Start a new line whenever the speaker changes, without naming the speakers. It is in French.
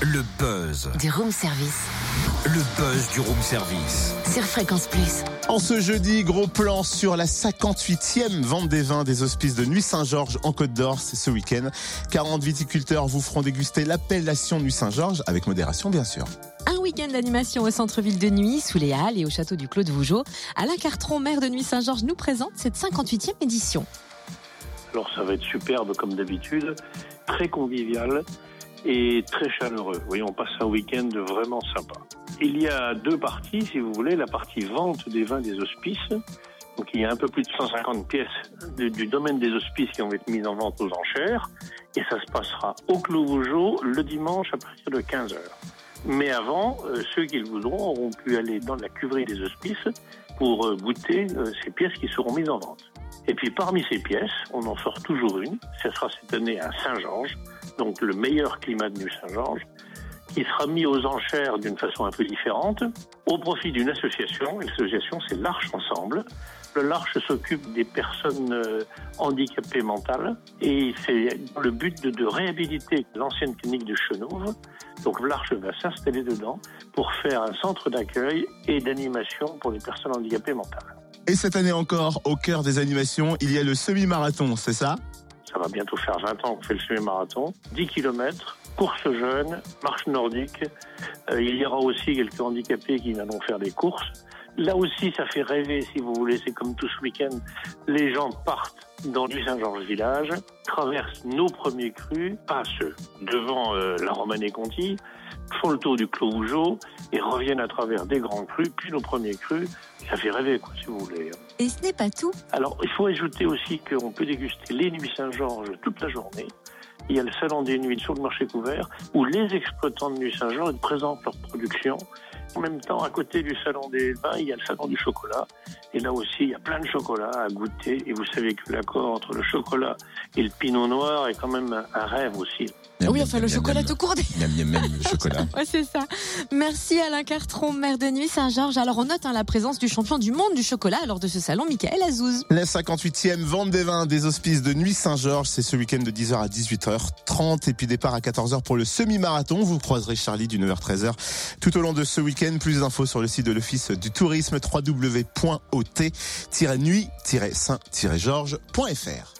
Le buzz.
Du room service.
Le buzz du room service.
Sur Fréquence Plus.
En ce jeudi, gros plan sur la 58e vente des vins des hospices de Nuit Saint-Georges en Côte d'Or. C'est ce week-end. 40 viticulteurs vous feront déguster l'appellation Nuit Saint-Georges avec modération, bien sûr.
Un week-end d'animation au centre-ville de Nuit, sous les Halles et au château du Clos de Vougeot. Alain Cartron, maire de Nuit Saint-Georges, nous présente cette 58e édition.
Alors ça va être superbe comme d'habitude, très convivial et très chaleureux. Voyez, on passe un week-end vraiment sympa. Il y a deux parties, si vous voulez, la partie vente des vins des hospices. Donc il y a un peu plus de 150 pièces du, domaine des hospices qui vont être mises en vente aux enchères. Et ça se passera au Clos le dimanche à partir de 15h. Mais avant, euh, ceux qui le voudront auront pu aller dans la cuverie des hospices pour euh, goûter euh, ces pièces qui seront mises en vente. Et puis parmi ces pièces, on en sort toujours une. Ce sera cette année à Saint-Georges, donc le meilleur climat de Nuit Saint-Georges, qui sera mis aux enchères d'une façon un peu différente, au profit d'une association. L'association, c'est l'Arche Ensemble. Le L'Arche s'occupe des personnes euh, handicapées mentales et c'est le but de, de réhabiliter l'ancienne clinique de Chenauve. Donc l'Arche va s'installer dedans pour faire un centre d'accueil et d'animation pour les personnes handicapées mentales.
Et cette année encore, au cœur des animations, il y a le semi-marathon, c'est ça?
Ça va bientôt faire 20 ans qu'on fait le semi-marathon. 10 km, course jeune, marche nordique. Euh, il y aura aussi quelques handicapés qui viendront faire des courses. Là aussi, ça fait rêver, si vous voulez. C'est comme tout ce week-end. Les gens partent dans du Saint-Georges Village, traversent nos premiers crus, pas ceux devant euh, la Romanée-Conti, font le tour du Clos Vougeot et reviennent à travers des grands crus, puis nos premiers crus. Ça fait rêver, quoi, si vous voulez.
Et ce n'est pas tout.
Alors, il faut ajouter aussi qu'on peut déguster les nuits Saint-Georges toute la journée. Il y a le salon des nuits sur le marché couvert où les exploitants de Nuit Saint-Georges présentent leur production. En même temps, à côté du salon des vins, il y a le salon du chocolat. Et là aussi, il y a plein de chocolat à goûter. Et vous savez que l'accord entre le chocolat et le pinot noir est quand même un- rêve aussi.
Miam,
oui,
miam,
enfin, le
miam,
chocolat
miam.
tout court.
Miam, miam, miam, le chocolat.
Ouais, c'est ça. Merci Alain Cartron, maire de Nuit Saint-Georges. Alors on note hein, la présence du champion du monde du chocolat lors de ce salon, Michael Azouz.
La 58e vente des vins des hospices de Nuit Saint-Georges, c'est ce week-end de 10h à 18h30 et puis départ à 14h pour le semi-marathon. Vous croiserez Charlie du 9h-13h tout au long de ce Plus d'infos sur le site de l'Office du tourisme www.ot-nuit-saint-georges.fr.